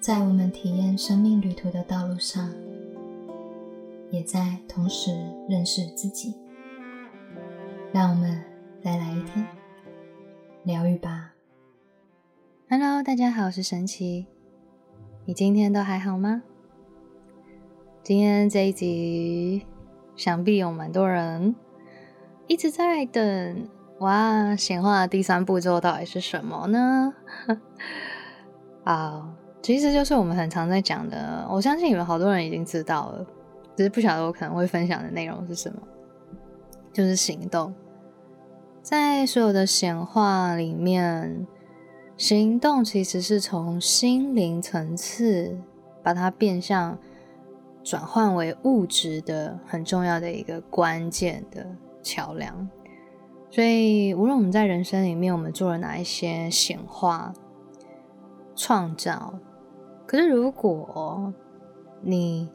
在我们体验生命旅途的道路上，也在同时认识自己。让我们再来一天疗愈吧。Hello，大家好，我是神奇。你今天都还好吗？今天这一集，想必有蛮多人一直在等。哇，显化的第三步骤到底是什么呢？啊，其实就是我们很常在讲的。我相信你们好多人已经知道了，只是不晓得我可能会分享的内容是什么，就是行动。在所有的显化里面，行动其实是从心灵层次把它变相转换为物质的很重要的一个关键的桥梁。所以，无论我们在人生里面，我们做了哪一些显化、创造，可是如果你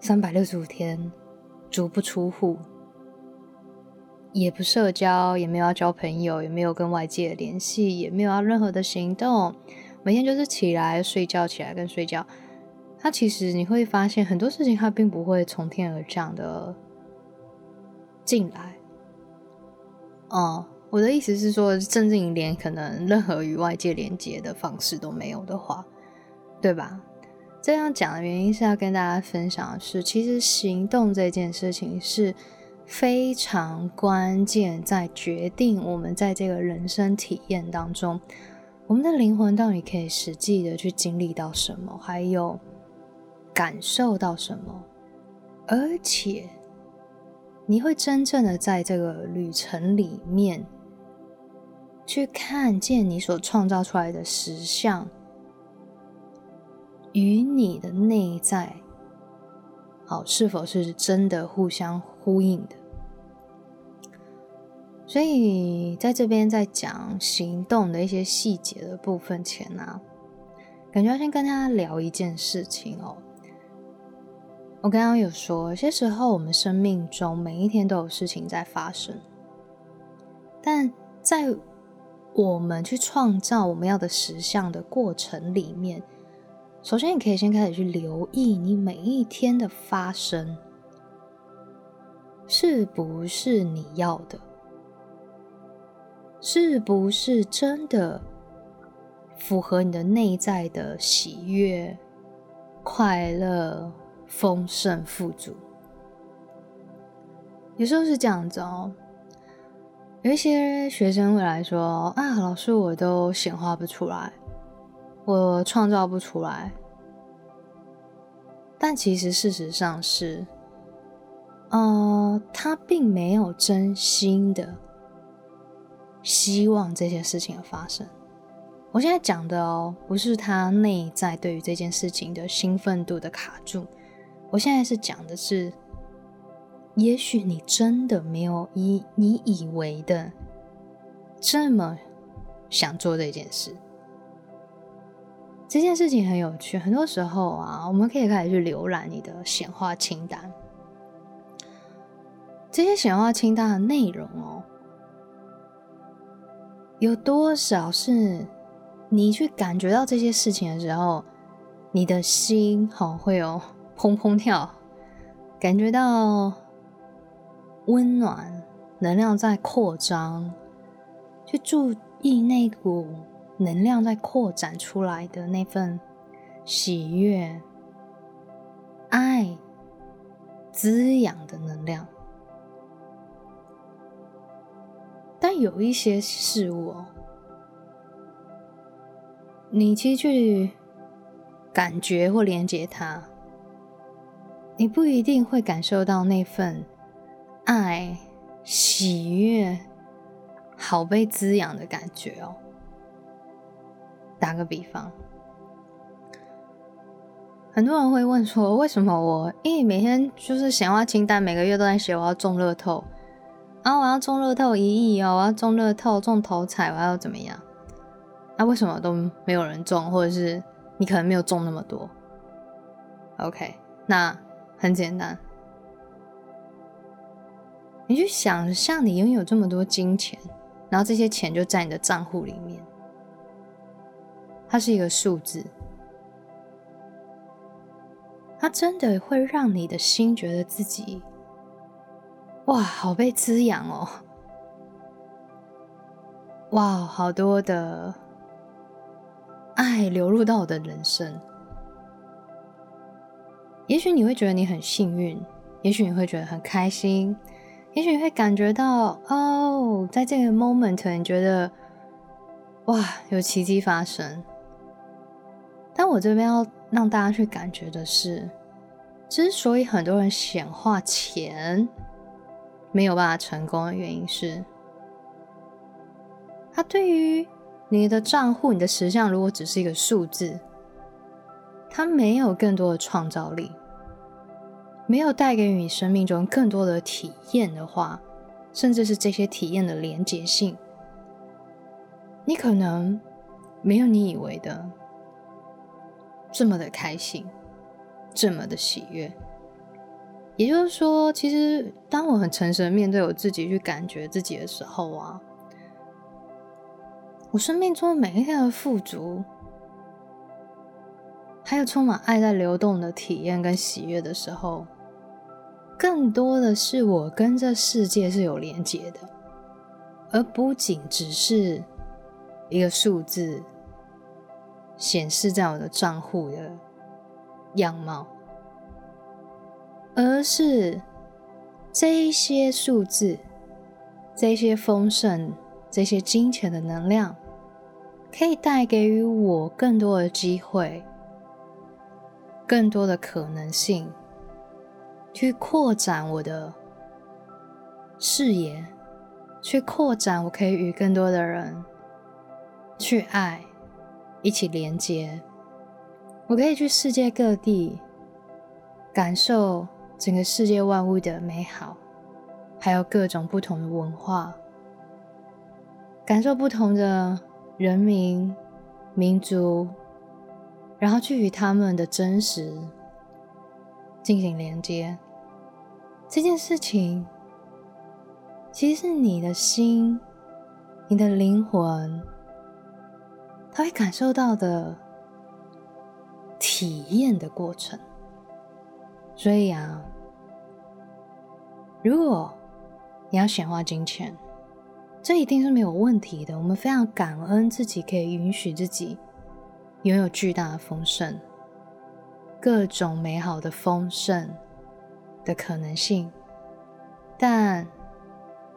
三百六十五天足不出户，也不社交，也没有要交朋友，也没有跟外界联系，也没有要任何的行动，每天就是起来睡觉，起来跟睡觉，它其实你会发现很多事情，它并不会从天而降的进来。哦，我的意思是说，甚至你连可能任何与外界连接的方式都没有的话，对吧？这样讲的原因是要跟大家分享的是，其实行动这件事情是非常关键，在决定我们在这个人生体验当中，我们的灵魂到底可以实际的去经历到什么，还有感受到什么，而且。你会真正的在这个旅程里面，去看见你所创造出来的实相与你的内在，好是否是真的互相呼应的？所以在这边在讲行动的一些细节的部分前呢，感觉要先跟大家聊一件事情哦。我刚刚有说，有些时候我们生命中每一天都有事情在发生，但在我们去创造我们要的实相的过程里面，首先你可以先开始去留意你每一天的发生是不是你要的，是不是真的符合你的内在的喜悦、快乐。丰盛富足，有时候是这样子哦。有一些学生会来说：“啊，老师，我都显化不出来，我创造不出来。”但其实事实上是，呃，他并没有真心的希望这件事情的发生。我现在讲的哦，不是他内在对于这件事情的兴奋度的卡住。我现在是讲的是，也许你真的没有以你以为的这么想做这件事。这件事情很有趣，很多时候啊，我们可以开始去浏览你的显化清单。这些显化清单的内容哦，有多少是你去感觉到这些事情的时候，你的心好会有。砰砰跳，感觉到温暖，能量在扩张，去注意那股能量在扩展出来的那份喜悦、爱、滋养的能量。但有一些事物哦，你其实去感觉或连接它。你不一定会感受到那份爱、喜悦、好被滋养的感觉哦。打个比方，很多人会问说：“为什么我因为每天就是闲话清单，每个月都在写我要中乐透啊，我要中乐透一亿哦，我要中乐透中头彩，我要怎么样？那为什么都没有人中，或者是你可能没有中那么多？OK，那。很简单，你去想象你拥有这么多金钱，然后这些钱就在你的账户里面，它是一个数字，它真的会让你的心觉得自己，哇，好被滋养哦！哇，好多的爱流入到我的人生。也许你会觉得你很幸运，也许你会觉得很开心，也许你会感觉到哦，在这个 moment，你觉得哇，有奇迹发生。但我这边要让大家去感觉的是，之所以很多人显化钱没有办法成功的原因是，他对于你的账户、你的实相，如果只是一个数字，他没有更多的创造力，没有带给你生命中更多的体验的话，甚至是这些体验的连结性，你可能没有你以为的。这么的开心，这么的喜悦。也就是说，其实当我很诚实的面对我自己，去感觉自己的时候啊，我生命中每一天的富足，还有充满爱在流动的体验跟喜悦的时候，更多的是我跟这世界是有连接的，而不仅只是一个数字。显示在我的账户的样貌，而是这一些数字、这些丰盛、这些金钱的能量，可以带给予我更多的机会、更多的可能性，去扩展我的视野，去扩展我可以与更多的人去爱。一起连接，我可以去世界各地，感受整个世界万物的美好，还有各种不同的文化，感受不同的人民、民族，然后去与他们的真实进行连接。这件事情，其实是你的心、你的灵魂。他会感受到的体验的过程，所以啊，如果你要显化金钱，这一定是没有问题的。我们非常感恩自己可以允许自己拥有巨大的丰盛，各种美好的丰盛的可能性。但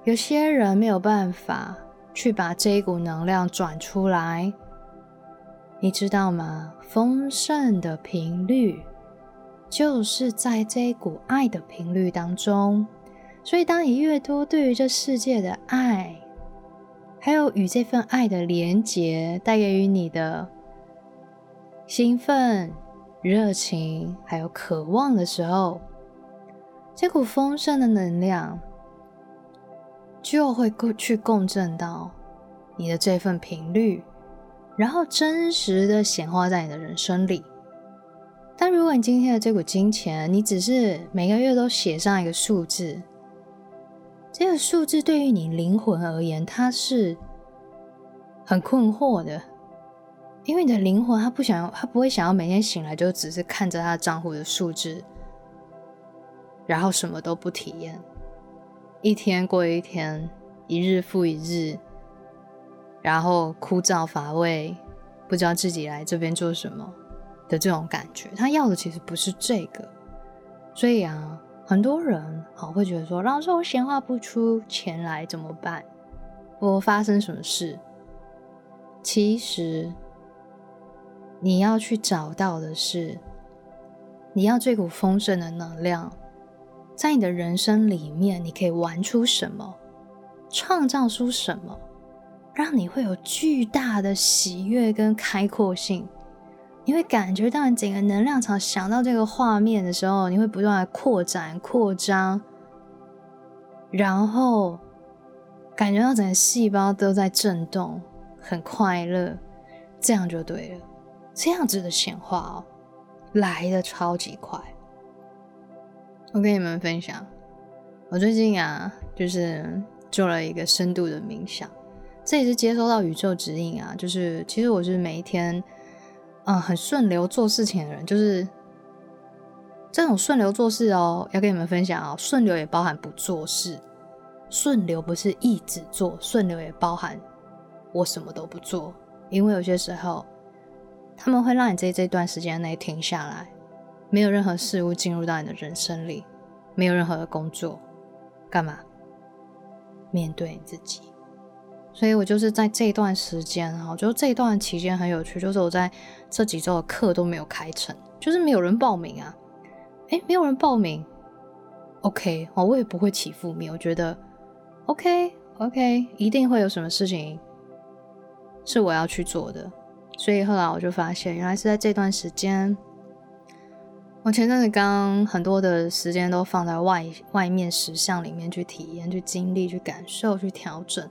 有些人没有办法去把这一股能量转出来。你知道吗？丰盛的频率就是在这一股爱的频率当中。所以，当你越多对于这世界的爱，还有与这份爱的连结带给予你的兴奋、热情，还有渴望的时候，这股丰盛的能量就会共去共振到你的这份频率。然后真实的显化在你的人生里。但如果你今天的这股金钱，你只是每个月都写上一个数字，这个数字对于你灵魂而言，它是很困惑的，因为你的灵魂它不想要，它不会想要每天醒来就只是看着他账户的数字，然后什么都不体验，一天过一天，一日复一日。然后枯燥乏味，不知道自己来这边做什么的这种感觉，他要的其实不是这个。所以啊，很多人好会觉得说：“老师，我闲话不出钱来怎么办？我发生什么事？”其实你要去找到的是，你要这股丰盛的能量，在你的人生里面，你可以玩出什么，创造出什么。让你会有巨大的喜悦跟开阔性，你会感觉到你整个能量场想到这个画面的时候，你会不断的扩展扩张，然后感觉到整个细胞都在震动，很快乐，这样就对了。这样子的显化哦，来的超级快。我跟你们分享，我最近啊，就是做了一个深度的冥想。这也是接收到宇宙指引啊，就是其实我是每一天，嗯，很顺流做事情的人，就是这种顺流做事哦，要跟你们分享哦。顺流也包含不做事，顺流不是一直做，顺流也包含我什么都不做。因为有些时候，他们会让你在这段时间内停下来，没有任何事物进入到你的人生里，没有任何的工作，干嘛？面对你自己。所以我就是在这段时间啊，我觉得这一段期间很有趣，就是我在这几周的课都没有开成，就是没有人报名啊。哎，没有人报名，OK，哦，我也不会起负面，我觉得 OK，OK，一定会有什么事情是我要去做的，所以后来我就发现，原来是在这段时间，我前阵子刚很多的时间都放在外外面实相里面去体验、去经历、去感受、去调整，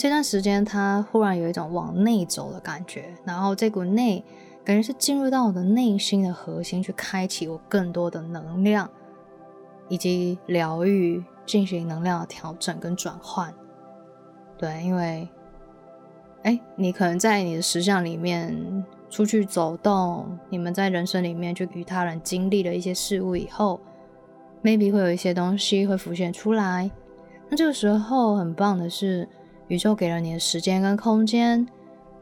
这段时间它忽然有一种往内走的感觉，然后这股内。感觉是进入到我的内心的核心，去开启我更多的能量，以及疗愈，进行能量的调整跟转换。对，因为，哎，你可能在你的实相里面出去走动，你们在人生里面去与他人经历了一些事物以后，maybe 会有一些东西会浮现出来。那这个时候很棒的是，宇宙给了你的时间跟空间。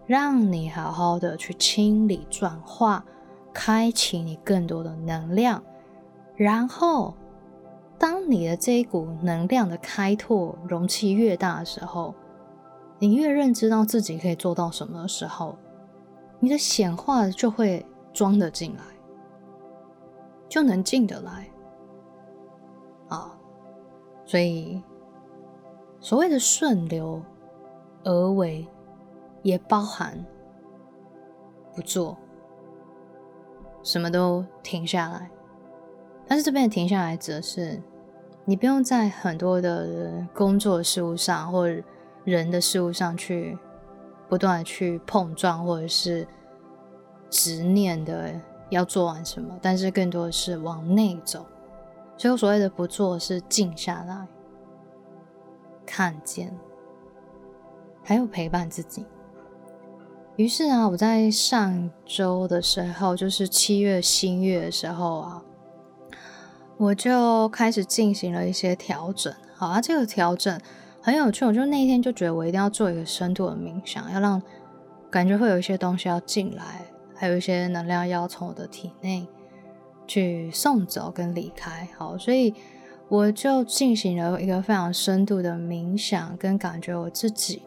让你好好的去清理、转化、开启你更多的能量，然后，当你的这一股能量的开拓容器越大的时候，你越认知到自己可以做到什么的时候，你的显化就会装得进来，就能进得来啊！所以，所谓的顺流而为。也包含不做，什么都停下来。但是这边停下来，指的是你不用在很多的工作事务上，或人的事物上去不断的去碰撞，或者是执念的要做完什么。但是更多的是往内走。所以所谓的不做，是静下来，看见，还有陪伴自己。于是啊，我在上周的时候，就是七月新月的时候啊，我就开始进行了一些调整。好啊，这个调整很有趣，我就那一天就觉得我一定要做一个深度的冥想，要让感觉会有一些东西要进来，还有一些能量要从我的体内去送走跟离开。好，所以我就进行了一个非常深度的冥想，跟感觉我自己。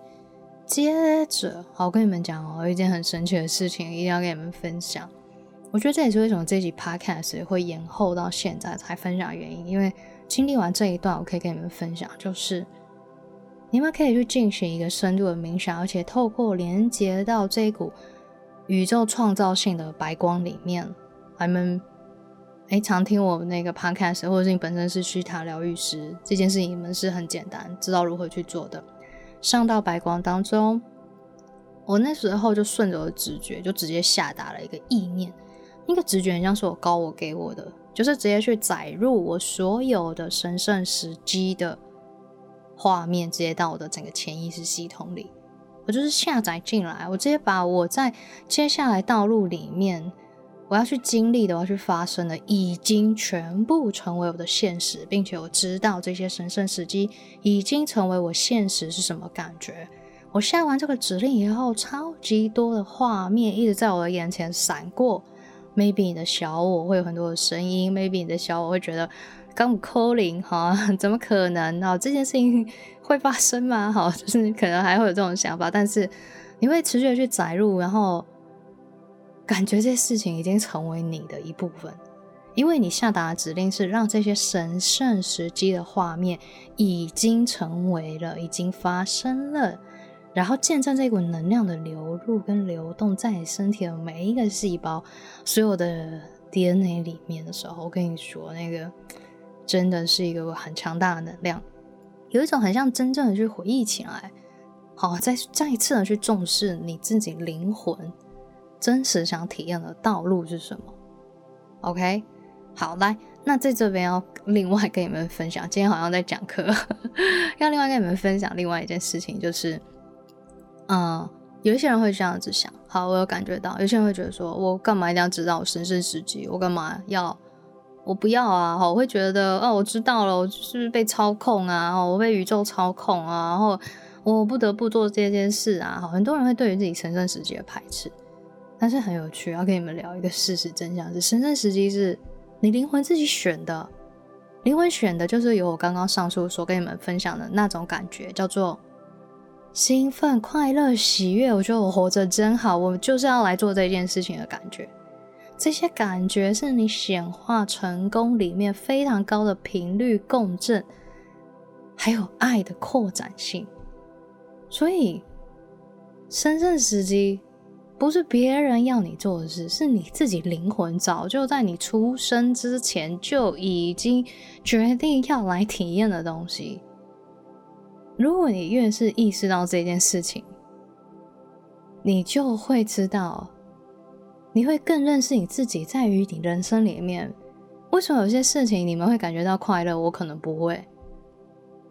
接着，好，我跟你们讲哦，有一件很神奇的事情，一定要跟你们分享。我觉得这也是为什么这集 podcast 会延后到现在才分享的原因。因为经历完这一段，我可以跟你们分享，就是你们可以去进行一个深度的冥想，而且透过连接到这一股宇宙创造性的白光里面。你们哎，常听我们那个 podcast，或者是你本身是虚塔疗愈师，这件事情你们是很简单，知道如何去做的。上到白光当中，我那时候就顺着我的直觉，就直接下达了一个意念。那个直觉很像是我高我给我的，就是直接去载入我所有的神圣时机的画面，直接到我的整个潜意识系统里。我就是下载进来，我直接把我在接下来道路里面。我要去经历的，我要去发生的，已经全部成为我的现实，并且我知道这些神圣时机已经成为我现实是什么感觉。我下完这个指令以后，超级多的画面一直在我的眼前闪过。Maybe 你的小我会有很多的声音，Maybe 你的小我会觉得刚 calling 哈，怎么可能呢？这件事情会发生吗？好，就是可能还会有这种想法，但是你会持续的去载入，然后。感觉这事情已经成为你的一部分，因为你下达的指令是让这些神圣时机的画面已经成为了，已经发生了，然后见证这股能量的流入跟流动，在你身体的每一个细胞、所有的 DNA 里面的时候，我跟你说，那个真的是一个很强大的能量，有一种很像真正的去回忆起来，好，再再一次的去重视你自己灵魂。真实想体验的道路是什么？OK，好，来，那在这边要另外跟你们分享，今天好像在讲课，要另外跟你们分享另外一件事情，就是，嗯，有一些人会这样子想，好，我有感觉到，有些人会觉得说，我干嘛一定要知道我神圣时机？我干嘛要？我不要啊，我会觉得，哦，我知道了，我是不是被操控啊？我被宇宙操控啊？然后我不得不做这件事啊？好很多人会对于自己神圣时机的排斥，但是很有趣，要跟你们聊一个事实真相：是神圣时机是你灵魂自己选的，灵魂选的就是有我刚刚上述所跟你们分享的那种感觉，叫做兴奋、快乐、喜悦。我觉得我活着真好，我就是要来做这件事情的感觉。这些感觉是你显化成功里面非常高的频率共振，还有爱的扩展性。所以，神圣时机不是别人要你做的事，是你自己灵魂早就在你出生之前就已经决定要来体验的东西。如果你越是意识到这件事情，你就会知道。你会更认识你自己，在于你人生里面，为什么有些事情你们会感觉到快乐，我可能不会。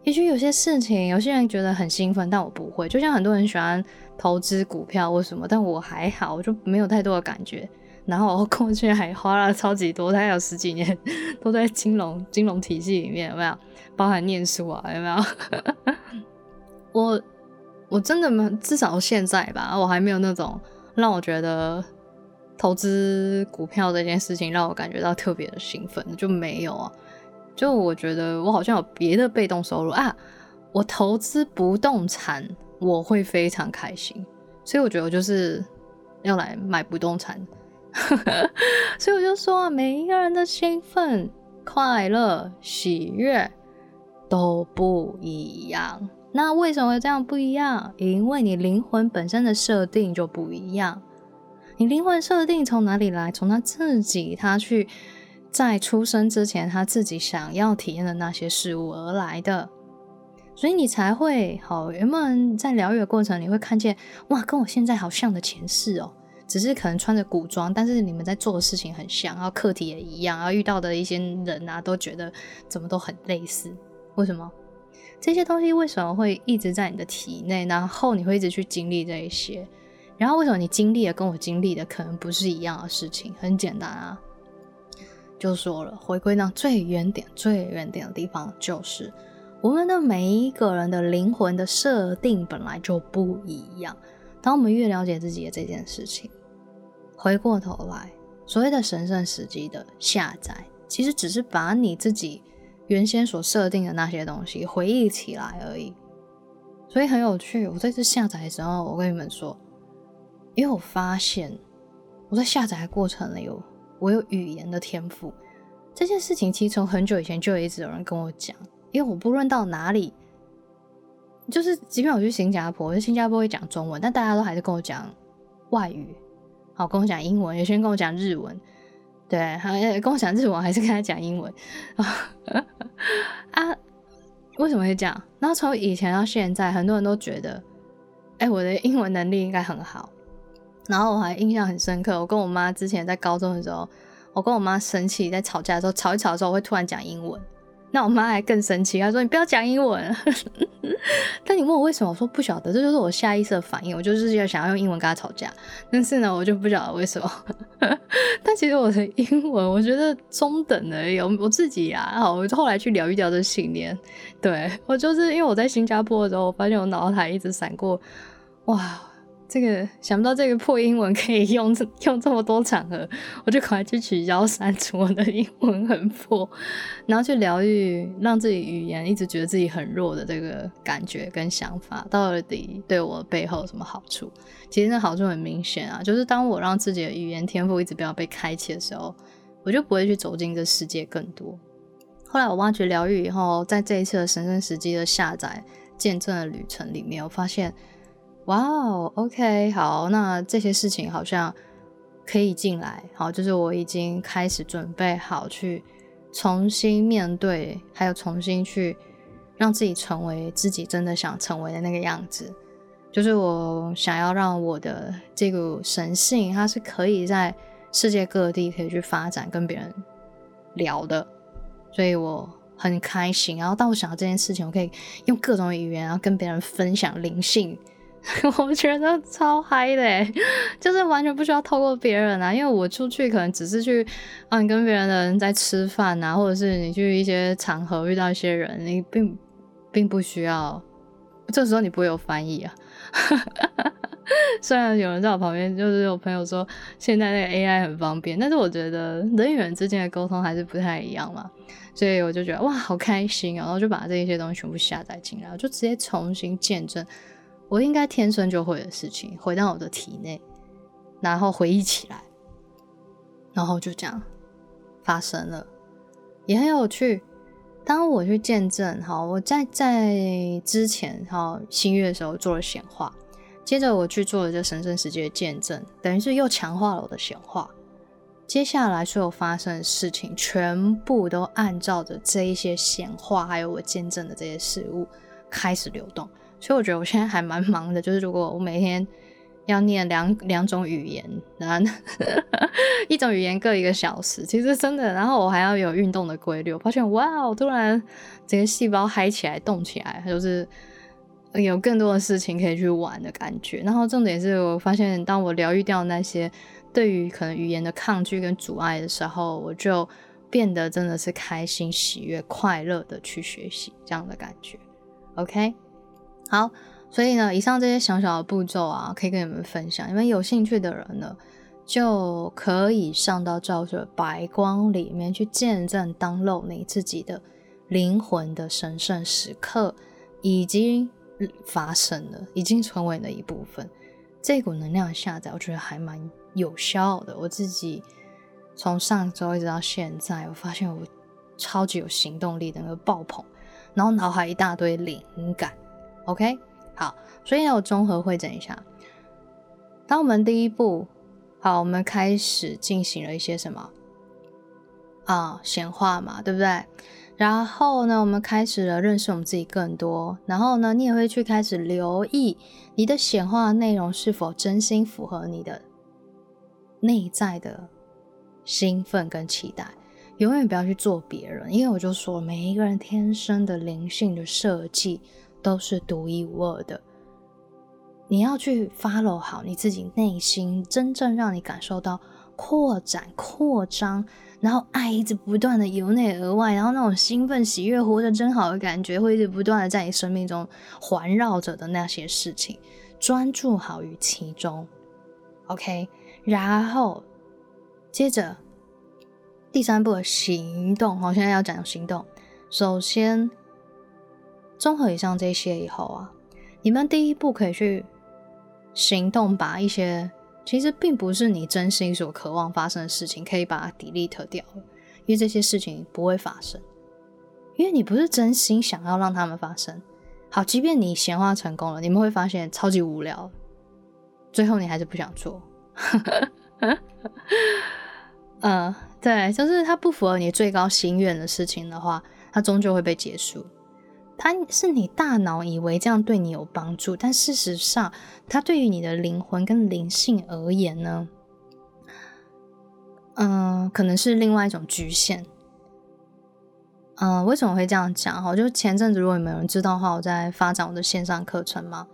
也许有些事情，有些人觉得很兴奋，但我不会。就像很多人喜欢投资股票或什么，但我还好，我就没有太多的感觉。然后我过去还花了超级多，大概有十几年 都在金融金融体系里面，有没有？包含念书啊，有没有？我我真的没，至少现在吧，我还没有那种让我觉得。投资股票这件事情让我感觉到特别的兴奋，就没有啊？就我觉得我好像有别的被动收入啊。我投资不动产，我会非常开心，所以我觉得我就是要来买不动产。所以我就说啊，每一个人的兴奋、快乐、喜悦都不一样。那为什么这样不一样？因为你灵魂本身的设定就不一样。你灵魂设定从哪里来？从他自己，他去在出生之前，他自己想要体验的那些事物而来的，所以你才会好。原本在疗愈的过程，你会看见哇，跟我现在好像的前世哦，只是可能穿着古装，但是你们在做的事情很像，然后课题也一样，然后遇到的一些人啊，都觉得怎么都很类似。为什么这些东西为什么会一直在你的体内？然后你会一直去经历这一些？然后为什么你经历的跟我经历的可能不是一样的事情？很简单啊，就说了，回归到最原点、最原点的地方，就是我们的每一个人的灵魂的设定本来就不一样。当我们越了解自己的这件事情，回过头来，所谓的神圣时机的下载，其实只是把你自己原先所设定的那些东西回忆起来而已。所以很有趣。我这次下载的时候，我跟你们说。因为我发现我在下载的过程里有我有语言的天赋这件事情，其实从很久以前就一直有人跟我讲。因为我不论到哪里，就是即便我去新加坡，我新加坡会讲中文，但大家都还是跟我讲外语，好跟我讲英文，有些人跟我讲日文，对，还跟我讲日文，还是跟他讲英文 啊？为什么会这样？然后从以前到现在，很多人都觉得，哎，我的英文能力应该很好。然后我还印象很深刻，我跟我妈之前在高中的时候，我跟我妈生气，在吵架的时候，吵一吵的时候，我会突然讲英文。那我妈还更生气，她说：“你不要讲英文。”但你问我为什么，我说不晓得，这就是我下意识的反应，我就是要想要用英文跟她吵架。但是呢，我就不晓得为什么。但其实我的英文，我觉得中等的有我自己呀。好，我后来去聊一聊这信念。对我就是因为我在新加坡的时候，我发现我脑海一直闪过，哇。这个想不到这个破英文可以用用这么多场合，我就赶快去取消删除我的英文很破，然后去疗愈让自己语言一直觉得自己很弱的这个感觉跟想法，到底对我背后有什么好处？其实那好处很明显啊，就是当我让自己的语言天赋一直不要被开启的时候，我就不会去走进这世界更多。后来我挖掘疗愈以后，在这一次的神圣时机的下载见证的旅程里面，我发现。哇哦，OK，好，那这些事情好像可以进来，好，就是我已经开始准备好去重新面对，还有重新去让自己成为自己真的想成为的那个样子，就是我想要让我的这个神性，它是可以在世界各地可以去发展，跟别人聊的，所以我很开心。然后当我想到这件事情，我可以用各种语言，然后跟别人分享灵性。我觉得超嗨的，就是完全不需要透过别人啊，因为我出去可能只是去啊，你跟别人的人在吃饭啊，或者是你去一些场合遇到一些人，你并并不需要，这时候你不会有翻译啊。虽然有人在我旁边，就是有朋友说现在那个 AI 很方便，但是我觉得人与人之间的沟通还是不太一样嘛，所以我就觉得哇，好开心啊，然后就把这一些东西全部下载进来，我就直接重新见证我应该天生就会的事情，回到我的体内，然后回忆起来，然后就这样发生了，也很有趣。当我去见证，好，我在在之前，好新月的时候做了显化。接着我去做了这神圣世界的见证，等于是又强化了我的显化。接下来所有发生的事情，全部都按照着这一些显化，还有我见证的这些事物开始流动。所以我觉得我现在还蛮忙的，就是如果我每天要念两两种语言，然后 一种语言各一个小时，其实真的，然后我还要有运动的规律。我发现哇，我突然整个细胞嗨起来、动起来，就是。有更多的事情可以去玩的感觉，然后重点是我发现，当我疗愈掉那些对于可能语言的抗拒跟阻碍的时候，我就变得真的是开心、喜悦、快乐的去学习这样的感觉。OK，好，所以呢，以上这些小小的步骤啊，可以跟你们分享，因为有兴趣的人呢，就可以上到照着白光里面去见证当露你自己的灵魂的神圣时刻，已经。发生了，已经成为了一部分。这股能量下载，我觉得还蛮有效的。我自己从上周一直到现在，我发现我超级有行动力的那个爆棚，然后脑海一大堆灵感。OK，好，所以呢，我综合会诊一下。当我们第一步，好，我们开始进行了一些什么啊显化嘛，对不对？然后呢，我们开始了认识我们自己更多。然后呢，你也会去开始留意你的显化内容是否真心符合你的内在的兴奋跟期待。永远不要去做别人，因为我就说，每一个人天生的灵性的设计都是独一无二的。你要去 follow 好你自己内心真正让你感受到扩展、扩张。然后爱一直不断的由内而外，然后那种兴奋、喜悦、活着真好的感觉，会一直不断的在你生命中环绕着的那些事情，专注好于其中，OK。然后接着第三步的行动，我现在要讲行动。首先，综合以上这些以后啊，你们第一步可以去行动，把一些。其实并不是你真心所渴望发生的事情，可以把它 delete 掉，因为这些事情不会发生，因为你不是真心想要让他们发生。好，即便你显化成功了，你们会发现超级无聊，最后你还是不想做。嗯，对，就是它不符合你最高心愿的事情的话，它终究会被结束。它是你大脑以为这样对你有帮助，但事实上，它对于你的灵魂跟灵性而言呢，嗯，可能是另外一种局限。嗯，为什么会这样讲？哈，就前阵子如果你们有人知道的话，我在发展我的线上课程嘛。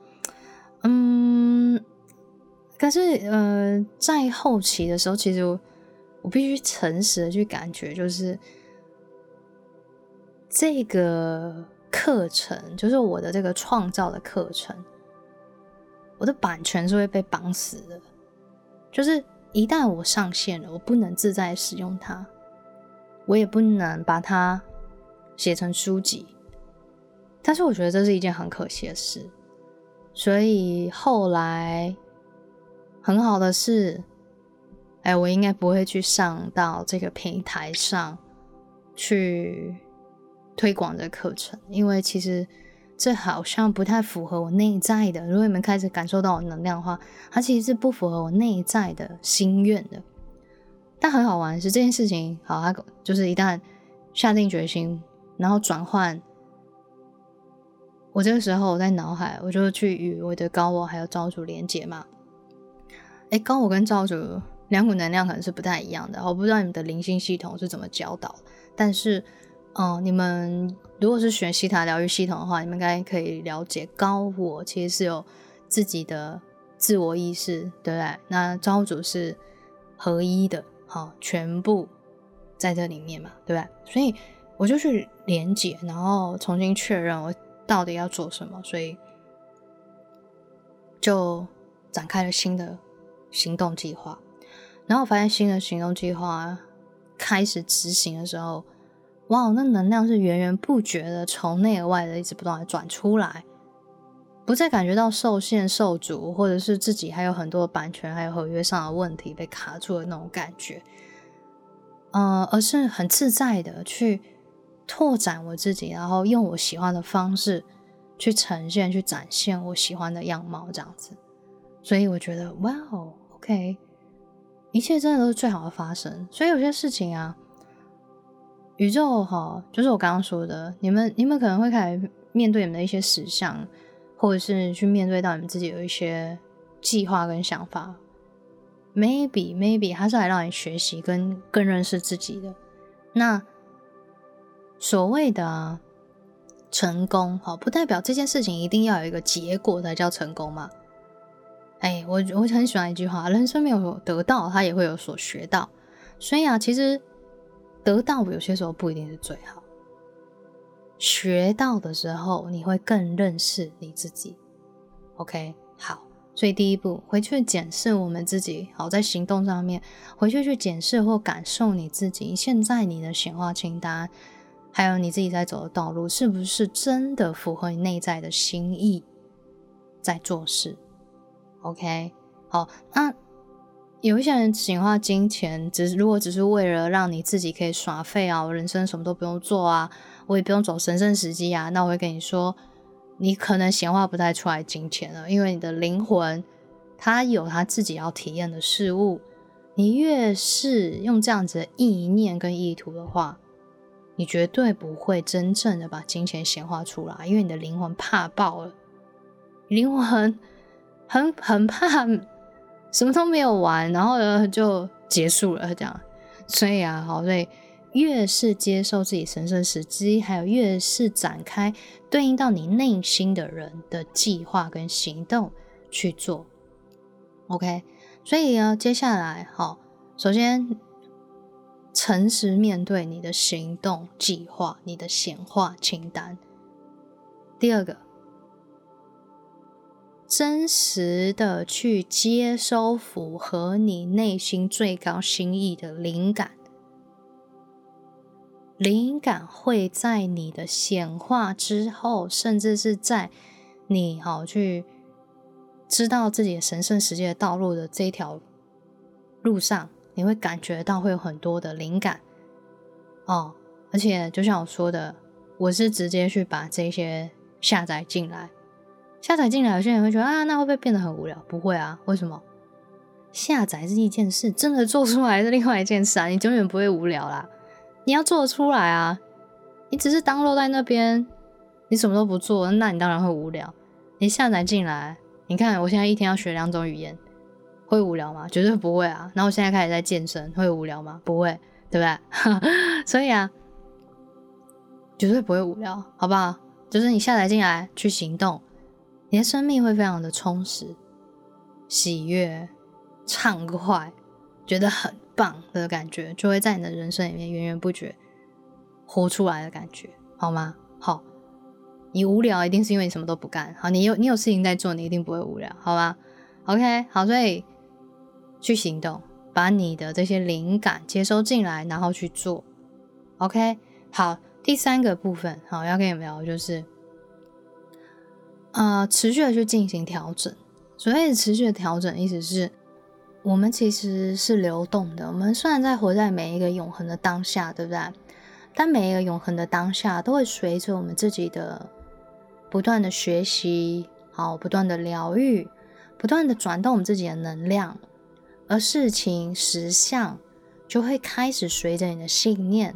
嗯，可是呃，在后期的时候，其实我必须诚实的去感觉，就是这个。课程就是我的这个创造的课程，我的版权是会被绑死的。就是一旦我上线了，我不能自在使用它，我也不能把它写成书籍。但是我觉得这是一件很可惜的事，所以后来很好的是，哎，我应该不会去上到这个平台上去。推广的课程，因为其实这好像不太符合我内在的。如果你们开始感受到我能量的话，它其实是不符合我内在的心愿的。但很好玩的是这件事情，好，它就是一旦下定决心，然后转换，我这个时候我在脑海，我就去与我的高我还有造主连接嘛。哎，高我跟造主两股能量可能是不太一样的，我不知道你们的灵性系统是怎么教导，但是。哦，你们如果是学西塔疗愈系统的话，你们应该可以了解高我其实是有自己的自我意识，对不对？那造物主是合一的，好，全部在这里面嘛，对不对？所以我就去连接，然后重新确认我到底要做什么，所以就展开了新的行动计划。然后我发现新的行动计划开始执行的时候，哇，那能量是源源不绝的从内而外的一直不断的转出来，不再感觉到受限、受阻，或者是自己还有很多版权还有合约上的问题被卡住的那种感觉，呃，而是很自在的去拓展我自己，然后用我喜欢的方式去呈现、去展现我喜欢的样貌，这样子。所以我觉得，哇哦，OK。一切真的都是最好的发生，所以有些事情啊，宇宙哈，就是我刚刚说的，你们你们可能会开始面对你们的一些实相，或者是去面对到你们自己有一些计划跟想法，maybe maybe 它是来让你学习跟更认识自己的。那所谓的成功，哈，不代表这件事情一定要有一个结果才叫成功嘛。哎，我我很喜欢一句话：人生没有得到，他也会有所学到。所以啊，其实得到有些时候不一定是最好，学到的时候你会更认识你自己。OK，好，所以第一步回去检视我们自己。好，在行动上面回去去检视或感受你自己现在你的显化清单，还有你自己在走的道路，是不是真的符合你内在的心意，在做事。OK，好，那有一些人显化金钱，只是如果只是为了让你自己可以耍废啊，我人生什么都不用做啊，我也不用走神圣时机啊，那我会跟你说，你可能显化不太出来金钱了，因为你的灵魂它有它自己要体验的事物，你越是用这样子的意念跟意图的话，你绝对不会真正的把金钱显化出来，因为你的灵魂怕爆了，灵魂。很很怕什么都没有玩，然后呢就结束了这样。所以啊，好，所以越是接受自己神圣时机，还有越是展开对应到你内心的人的计划跟行动去做。OK，所以呢，接下来好，首先诚实面对你的行动计划，你的显化清单。第二个。真实的去接收符合你内心最高心意的灵感，灵感会在你的显化之后，甚至是在你好去知道自己的神圣世界道路的这条路上，你会感觉到会有很多的灵感哦。而且就像我说的，我是直接去把这些下载进来。下载进来，有些人会觉得啊，那会不会变得很无聊？不会啊，为什么？下载是一件事，真的做出来是另外一件事啊。你永远不会无聊啦，你要做出来啊。你只是当落在那边，你什么都不做，那你当然会无聊。你下载进来，你看我现在一天要学两种语言，会无聊吗？绝对不会啊。然后我现在开始在健身，会无聊吗？不会，对不对？所以啊，绝对不会无聊，好不好？就是你下载进来去行动。你的生命会非常的充实、喜悦、畅快，觉得很棒的感觉，就会在你的人生里面源源不绝活出来的感觉，好吗？好，你无聊一定是因为你什么都不干。好，你有你有事情在做，你一定不会无聊，好吧？OK，好，所以去行动，把你的这些灵感接收进来，然后去做。OK，好，第三个部分，好，要跟你们聊就是。呃，持续的去进行调整。所谓持续的调整，意思是，我们其实是流动的。我们虽然在活在每一个永恒的当下，对不对？但每一个永恒的当下，都会随着我们自己的不断的学习，好，不断的疗愈，不断的转动我们自己的能量，而事情实相就会开始随着你的信念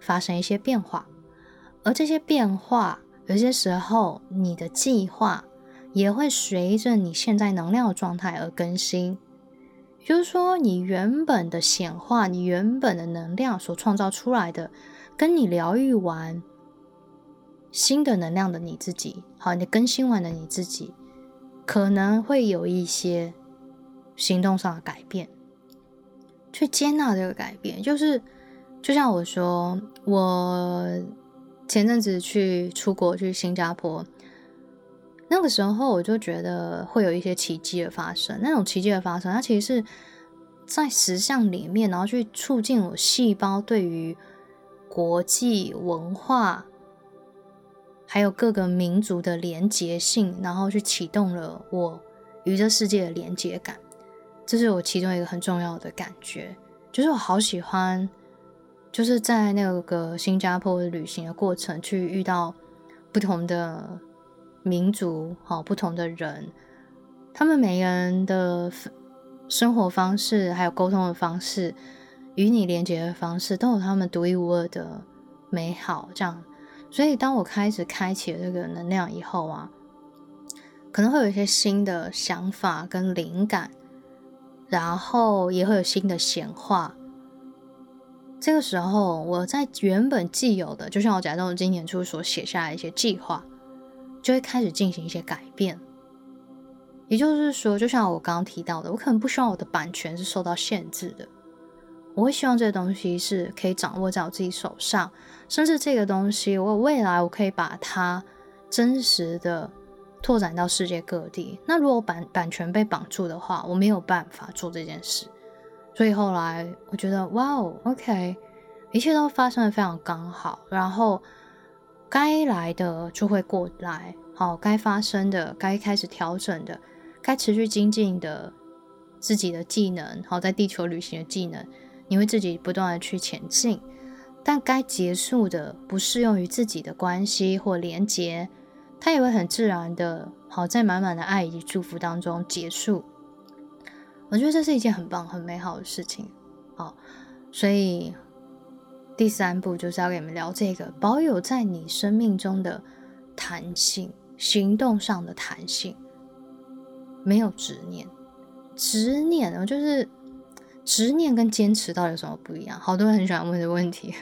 发生一些变化，而这些变化。有些时候，你的计划也会随着你现在能量的状态而更新。就是说，你原本的显化，你原本的能量所创造出来的，跟你疗愈完新的能量的你自己，好，你更新完的你自己，可能会有一些行动上的改变，去接纳这个改变。就是就像我说，我前阵子去出国去新加坡，那个时候我就觉得会有一些奇迹的发生。那种奇迹的发生，它其实是在实相里面，然后去促进我细胞对于国际文化。还有各个民族的连结性，然后去启动了我与这世界的连接感，这是我其中一个很重要的感觉。就是我好喜欢，就是在那个新加坡旅行的过程，去遇到不同的民族，好不同的人，他们每个人的生活方式，还有沟通的方式，与你连接的方式，都有他们独一无二的美好，这样。所以，当我开始开启这个能量以后啊，可能会有一些新的想法跟灵感，然后也会有新的显化。这个时候，我在原本既有的，就像我假装今年初所写下来一些计划，就会开始进行一些改变。也就是说，就像我刚刚提到的，我可能不希望我的版权是受到限制的。我会希望这个东西是可以掌握在我自己手上，甚至这个东西，我未来我可以把它真实的拓展到世界各地。那如果版版权被绑住的话，我没有办法做这件事。所以后来我觉得，哇哦，OK，一切都发生的非常刚好。然后该来的就会过来，好，该发生的、该开始调整的、该持续精进的自己的技能，好，在地球旅行的技能。你会自己不断的去前进，但该结束的不适用于自己的关系或连结，它也会很自然的，好在满满的爱以及祝福当中结束。我觉得这是一件很棒、很美好的事情。好，所以第三步就是要跟你们聊这个，保有在你生命中的弹性，行动上的弹性，没有执念，执念呢就是。执念跟坚持到底有什么不一样？好多人很喜欢问的问题。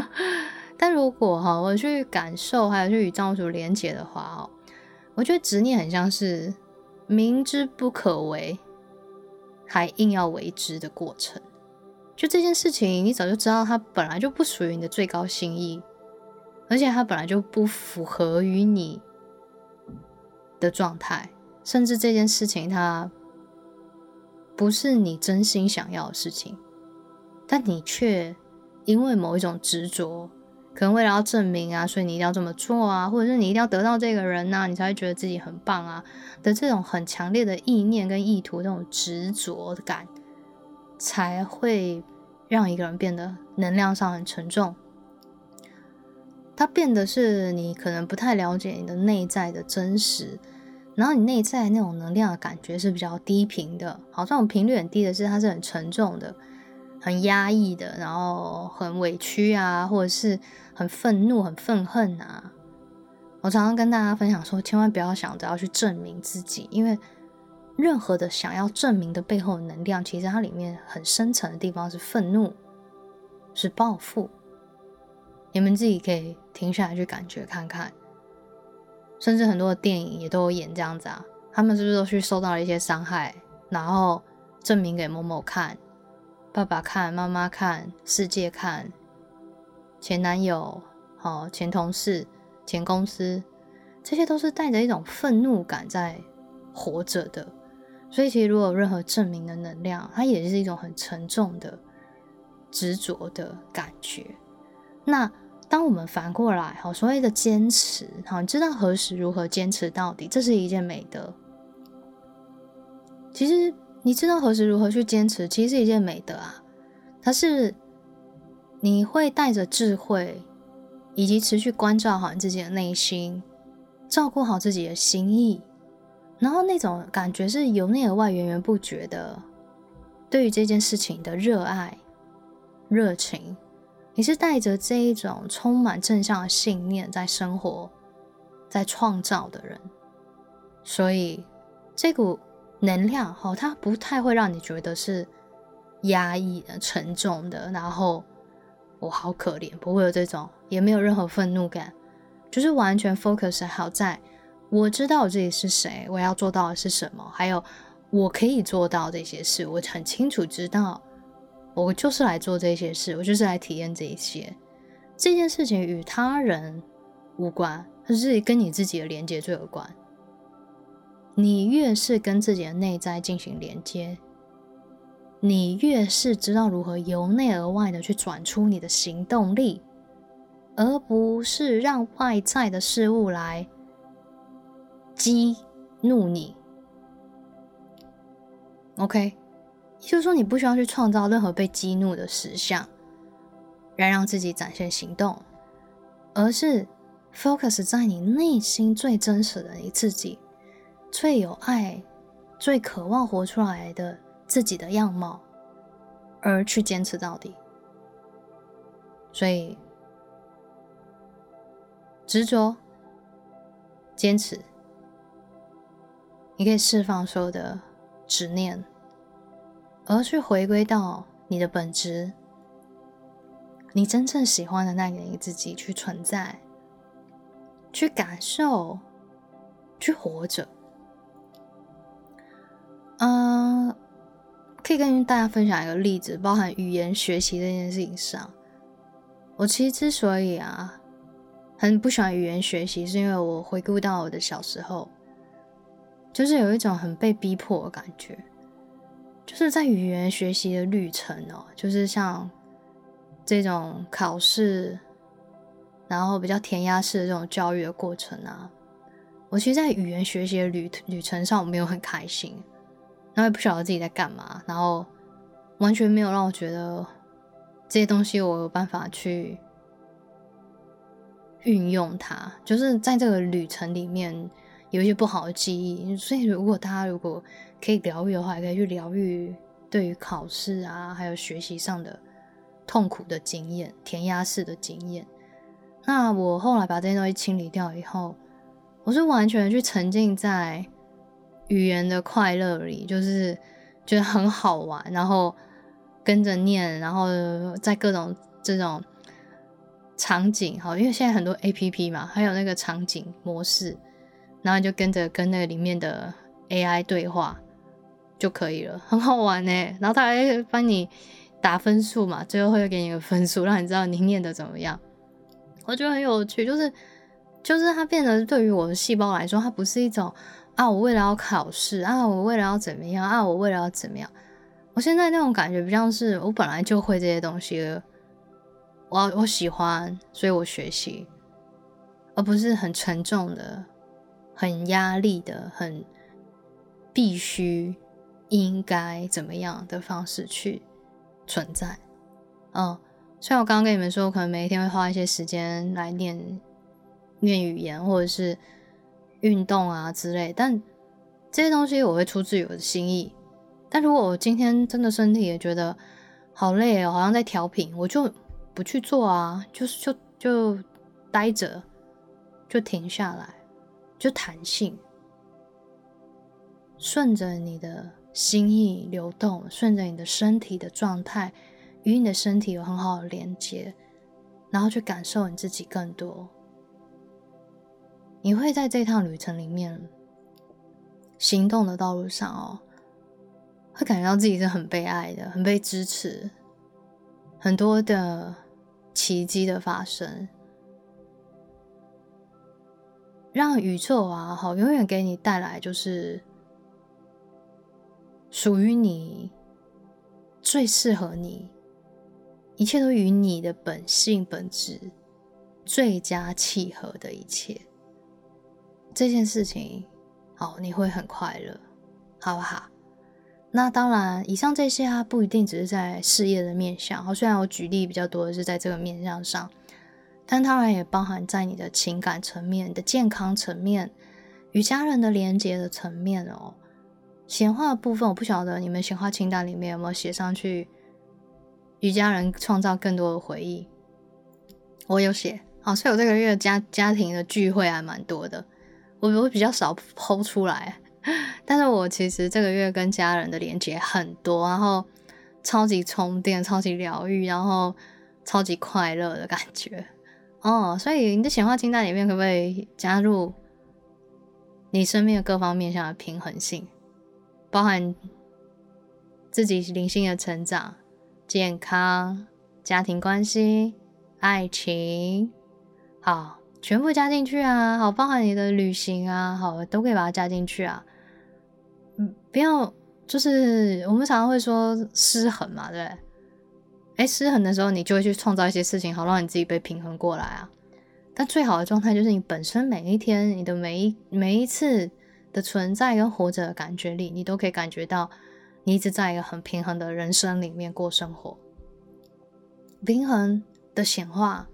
但如果哈，我去感受，还有去与造物主连接的话哦，我觉得执念很像是明知不可为，还硬要为之的过程。就这件事情，你早就知道它本来就不属于你的最高心意，而且它本来就不符合于你的状态，甚至这件事情它。不是你真心想要的事情，但你却因为某一种执着，可能为了要证明啊，所以你一定要这么做啊，或者是你一定要得到这个人呐，你才会觉得自己很棒啊的这种很强烈的意念跟意图，这种执着感，才会让一个人变得能量上很沉重。它变得是你可能不太了解你的内在的真实。然后你内在那种能量的感觉是比较低频的，好，这种频率很低的是它是很沉重的、很压抑的，然后很委屈啊，或者是很愤怒、很愤恨啊。我常常跟大家分享说，千万不要想着要去证明自己，因为任何的想要证明的背后能量，其实它里面很深层的地方是愤怒、是报复。你们自己可以停下来去感觉看看。甚至很多的电影也都有演这样子啊，他们是不是都去受到了一些伤害，然后证明给某某看，爸爸看，妈妈看，世界看，前男友、好前同事、前公司，这些都是带着一种愤怒感在活着的。所以其实如果有任何证明的能量，它也是一种很沉重的执着的感觉。那。当我们反过来，好所谓的坚持，好，你知道何时如何坚持到底，这是一件美德。其实你知道何时如何去坚持，其实是一件美德啊。它是你会带着智慧，以及持续关照好你自己的内心，照顾好自己的心意，然后那种感觉是由内而外源源不绝的，对于这件事情的热爱、热情。你是带着这一种充满正向的信念在生活、在创造的人，所以这股能量哈，它不太会让你觉得是压抑的、沉重的，然后我好可怜，不会有这种，也没有任何愤怒感，就是完全 focus 好在我知道我自己是谁，我要做到的是什么，还有我可以做到这些事，我很清楚知道，我就是来做这些事，我就是来体验这一些。这件事情与他人无关，它是跟你自己的连接最有关。你越是跟自己的内在进行连接，你越是知道如何由内而外的去转出你的行动力，而不是让外在的事物来。激怒你，OK，就是说，你不需要去创造任何被激怒的实像，来让自己展现行动，而是 focus 在你内心最真实的你自己，最有爱、最渴望活出来的自己的样貌，而去坚持到底。所以，执着、坚持。你可以释放所有的执念，而去回归到你的本质，你真正喜欢的那个你自己去存在，去感受，去活着。嗯，可以跟大家分享一个例子，包含语言学习这件事情上，我其实之所以啊很不喜欢语言学习，是因为我回顾到我的小时候。就是有一种很被逼迫的感觉，就是在语言学习的旅程哦，就是像这种考试，然后比较填鸭式的这种教育的过程啊，我其实，在语言学习的旅旅程上，我没有很开心，然后也不晓得自己在干嘛，然后完全没有让我觉得这些东西我有办法去运用它，就是在这个旅程里面。有一些不好的记忆，所以如果大家如果可以疗愈的话，也可以去疗愈对于考试啊，还有学习上的痛苦的经验、填鸭式的经验。那我后来把这些东西清理掉以后，我是完全去沉浸在语言的快乐里，就是觉得很好玩，然后跟着念，然后在各种这种场景，好，因为现在很多 A P P 嘛，还有那个场景模式。然后就跟着跟那个里面的 AI 对话就可以了，很好玩呢。然后他还帮你打分数嘛，最后会给你个分数，让你知道你念的怎么样。我觉得很有趣，就是就是它变得对于我的细胞来说，它不是一种啊，我为了要考试啊，我为了要怎么样啊，我为了要怎么样。我现在那种感觉，比较是我本来就会这些东西，我我喜欢，所以我学习，而不是很沉重的。很压力的，很必须应该怎么样的方式去存在，嗯，虽然我刚刚跟你们说，我可能每一天会花一些时间来练练语言，或者是运动啊之类，但这些东西我会出自于我的心意。但如果我今天真的身体也觉得好累哦，好像在调频，我就不去做啊，就是就就待着，就停下来。就弹性，顺着你的心意流动，顺着你的身体的状态，与你的身体有很好的连接，然后去感受你自己更多。你会在这趟旅程里面，行动的道路上哦，会感觉到自己是很被爱的，很被支持，很多的奇迹的发生。让宇宙啊，好，永远给你带来就是属于你最适合你，一切都与你的本性本质最佳契合的一切。这件事情，好，你会很快乐，好不好？那当然，以上这些啊，不一定只是在事业的面向。好，虽然我举例比较多的是在这个面向上。但当然也包含在你的情感层面、的健康层面、与家人的连接的层面哦。显化的部分，我不晓得你们显化清单里面有没有写上去，与家人创造更多的回忆。我有写，好，所以我这个月家家庭的聚会还蛮多的，我我比较少剖出来，但是我其实这个月跟家人的连接很多，然后超级充电、超级疗愈，然后超级快乐的感觉。哦，所以你的显化清单里面可不可以加入你生命的各方面向的平衡性，包含自己灵性的成长、健康、家庭关系、爱情，好，全部加进去啊！好，包含你的旅行啊，好，都可以把它加进去啊。嗯，不要，就是我们常常会说失衡嘛，对不对？哎，失衡的时候，你就会去创造一些事情，好让你自己被平衡过来啊。但最好的状态就是你本身每一天，你的每一每一次的存在跟活着的感觉里，你都可以感觉到你一直在一个很平衡的人生里面过生活。平衡的显化，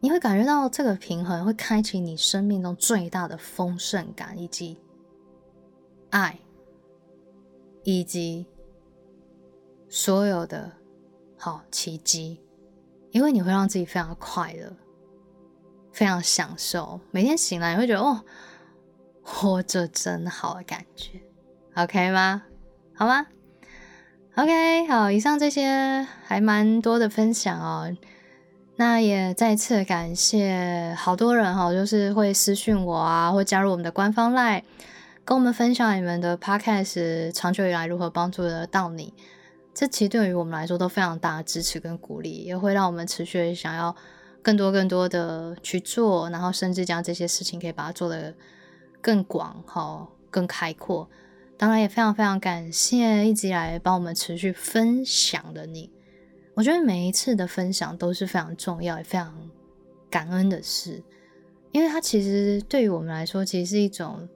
你会感觉到这个平衡会开启你生命中最大的丰盛感，以及爱，以及所有的。好奇迹，因为你会让自己非常快乐，非常享受。每天醒来，你会觉得哦，活着真好的感觉。OK 吗？好吗？OK，好。以上这些还蛮多的分享哦。那也再次感谢好多人哈，就是会私讯我啊，或加入我们的官方 LINE，跟我们分享你们的 Podcast 长久以来如何帮助得到你。这其实对于我们来说都非常大的支持跟鼓励，也会让我们持续想要更多更多的去做，然后甚至将这些事情可以把它做得更广、哈更开阔。当然也非常非常感谢一直以来帮我们持续分享的你。我觉得每一次的分享都是非常重要也非常感恩的事，因为它其实对于我们来说其实是一种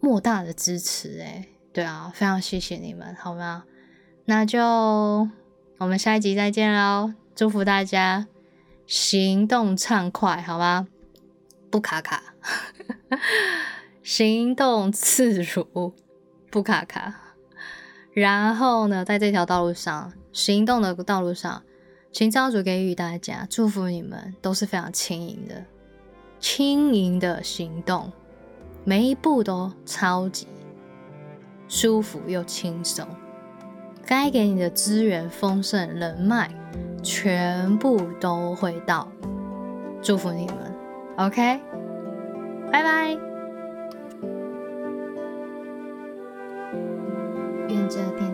莫大的支持。诶对啊，非常谢谢你们，好吗？那就我们下一集再见喽！祝福大家行动畅快，好吗？不卡卡，行动自如，不卡卡。然后呢，在这条道路上，行动的道路上，请造主给予大家祝福，你们都是非常轻盈的，轻盈的行动，每一步都超级舒服又轻松。该给你的资源、丰盛、人脉，全部都会到。祝福你们，OK，拜拜。愿这电